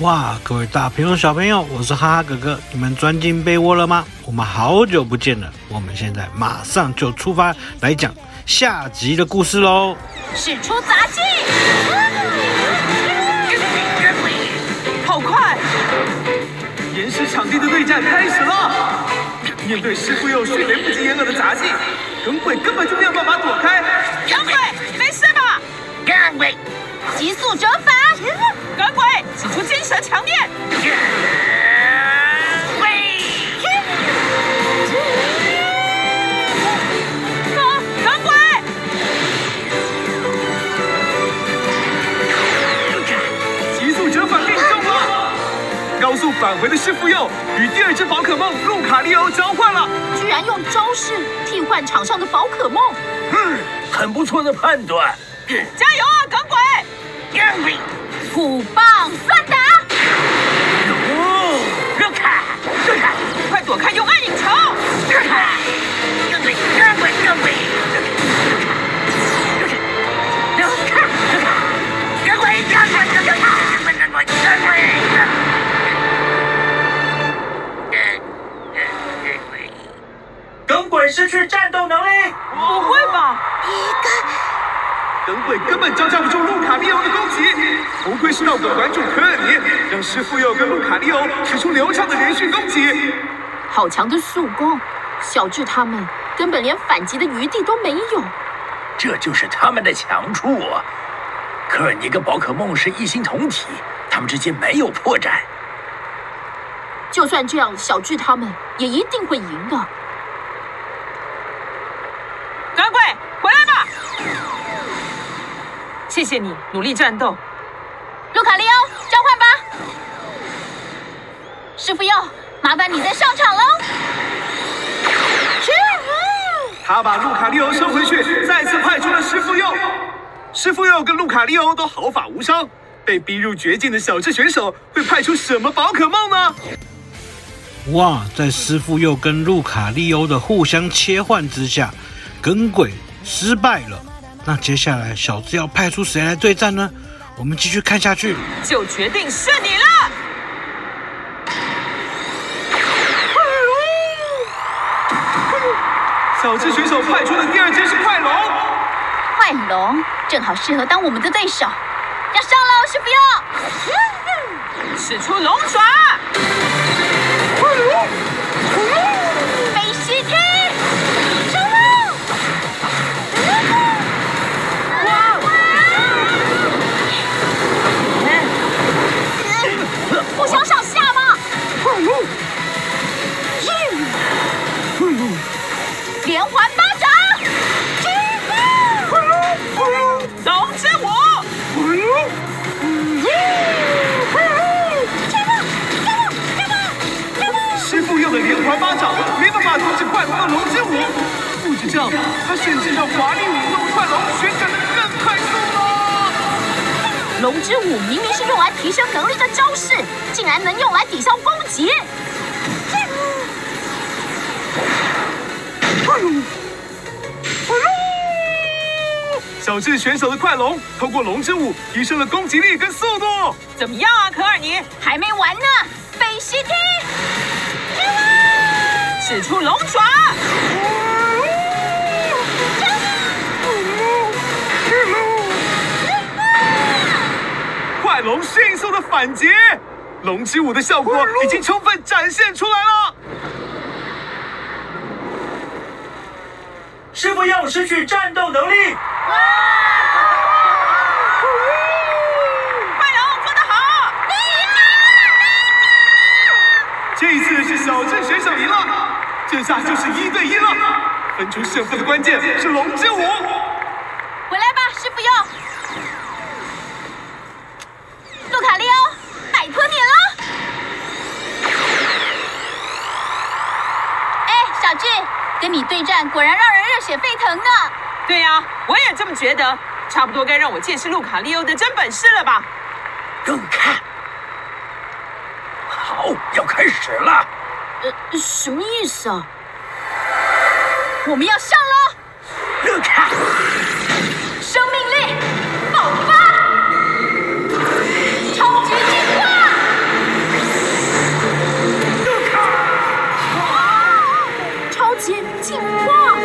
哇，各位大朋友、小朋友，我是哈哈哥哥，你们钻进被窝了吗？我们好久不见了，我们现在马上就出发来讲下集的故事喽！使出杂技，好快！岩石场地的对战开始了。面对师傅又迅雷不及掩耳的杂技，耿鬼根本就没有办法躲开。耿鬼，没事吧？耿鬼，急速折返。耿鬼，使出金蛇强电。喂！啊，耿鬼！急速折返命中了。高速返回的师傅又与第二只宝可梦路卡利欧交换了，居然用招式替换场上的宝可梦。嗯，很不错的判断。加油啊，耿鬼！耿鬼。虎棒乱打！耿鬼根本招架不住路卡利欧的攻击，不愧是道馆馆主科尔尼，让师傅又跟路卡利欧使出流畅的连续攻击。好强的速攻，小智他们根本连反击的余地都没有。这就是他们的强处啊！科尔尼跟宝可梦是一心同体，他们之间没有破绽。就算这样，小智他们也一定会赢的。耿鬼，回来吧！谢谢你努力战斗。路卡利欧，召唤吧！师傅又，麻烦你再上场喽。他把路卡利欧收回去，再次派出了师傅又。师傅又跟路卡利欧都毫发无伤，被逼入绝境的小智选手会派出什么宝可梦呢？哇，在师傅又跟路卡利欧的互相切换之下，耿鬼失败了。那接下来小智要派出谁来对战呢？我们继续看下去，就决定是你了。小智选手派出的第二只是快龙，快龙正好适合当我们的对手，要上喽，师傅又，使出龙爪。龙之舞，不止这样，他甚至让华丽舞动快龙旋转得更快速了。龙之舞明明是用来提升能力的招式，竟然能用来抵消攻击！快龙，快龙！小智选手的快龙通过龙之舞提升了攻击力跟速度。怎么样啊，可尔尼？还没完呢，飞西踢！使出龙爪！快龙迅速的反击，龙之舞的效果已经充分展现出来了。师傅要失去战斗能力。快龙做得好！这一次是小智选手赢了，这下就是一对一了。分出胜负的关键是龙之舞。回来吧，师傅哟，路卡利欧，拜托你了。哎，小智，跟你对战果然让人热血沸腾呢。对呀、啊，我也这么觉得。差不多该让我见识路卡利欧的真本事了吧？更看，好，要开始了。什么意思啊？我们要上了。look 生命力爆发。超级进化哇哦超级进化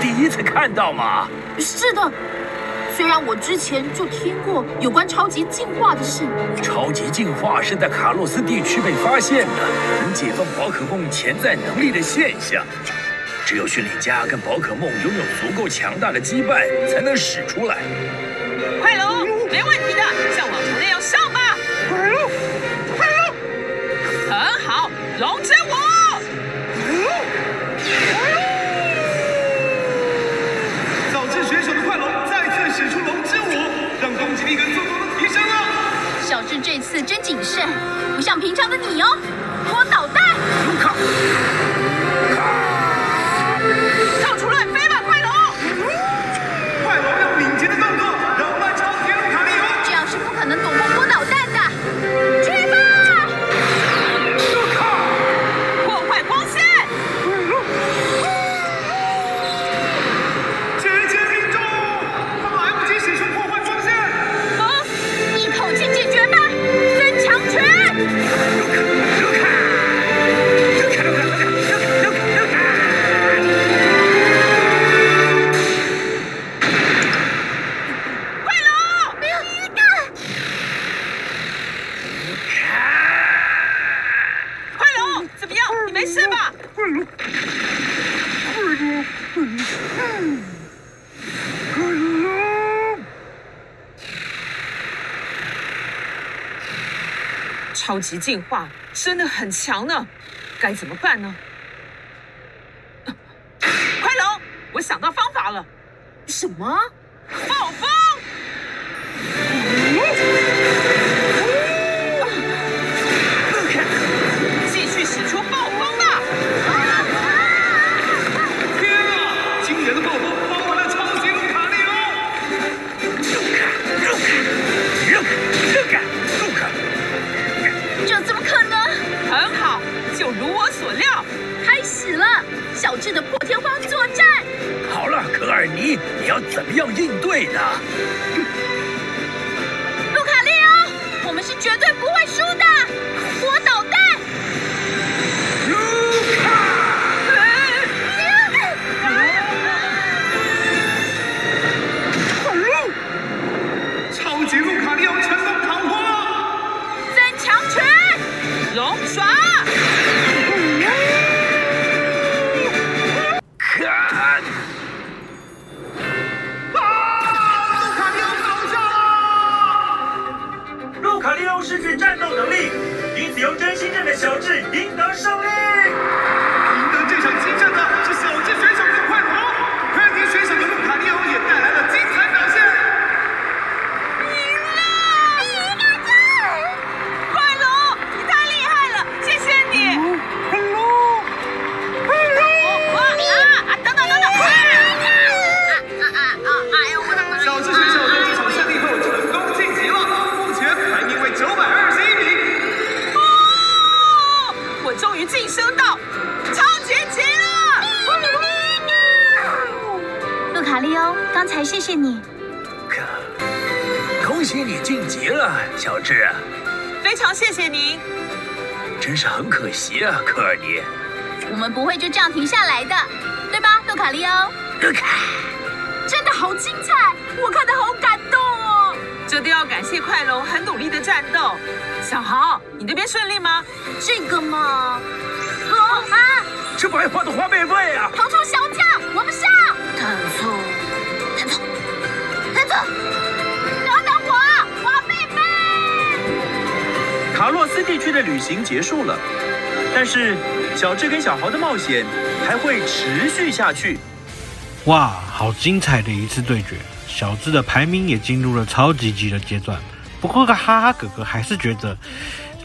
第一次看到吗是的。虽然我之前就听过有关超级进化的事。超级进化是在卡洛斯地区被发现的，能解放宝可梦潜在能力的现象。只有训练家跟宝可梦拥有足够强大的羁绊，才能使出来。快龙，没问题的，像往常那样上吧。快龙，快龙，很好，龙之是，不像平常的你哦。超级进化真的很强呢，该怎么办呢？快龙，我想到方法了。什么？小智的破天荒作战。好了，可尔尼，你要怎么样应对呢？路卡利欧，我们是绝对不会输的。我捣蛋。路卡。超级路卡非常谢谢您。真是很可惜啊，科尔尼。我们不会就这样停下来的，对吧，杜卡利欧？真的好精彩，我看得好感动哦。这都要感谢快龙很努力的战斗。小豪，你那边顺利吗？这个嘛，哦啊！这白花的花贝贝啊！旅行结束了，但是小智跟小豪的冒险还会持续下去。哇，好精彩的一次对决！小智的排名也进入了超级级的阶段。不过，个哈哈哥哥还是觉得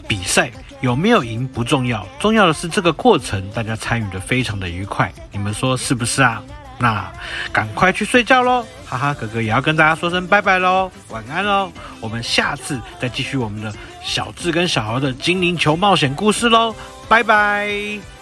比赛有没有赢不重要，重要的是这个过程，大家参与的非常的愉快。你们说是不是啊？那赶快去睡觉喽！哈哈哥哥也要跟大家说声拜拜喽，晚安喽！我们下次再继续我们的小智跟小豪的精灵球冒险故事喽，拜拜。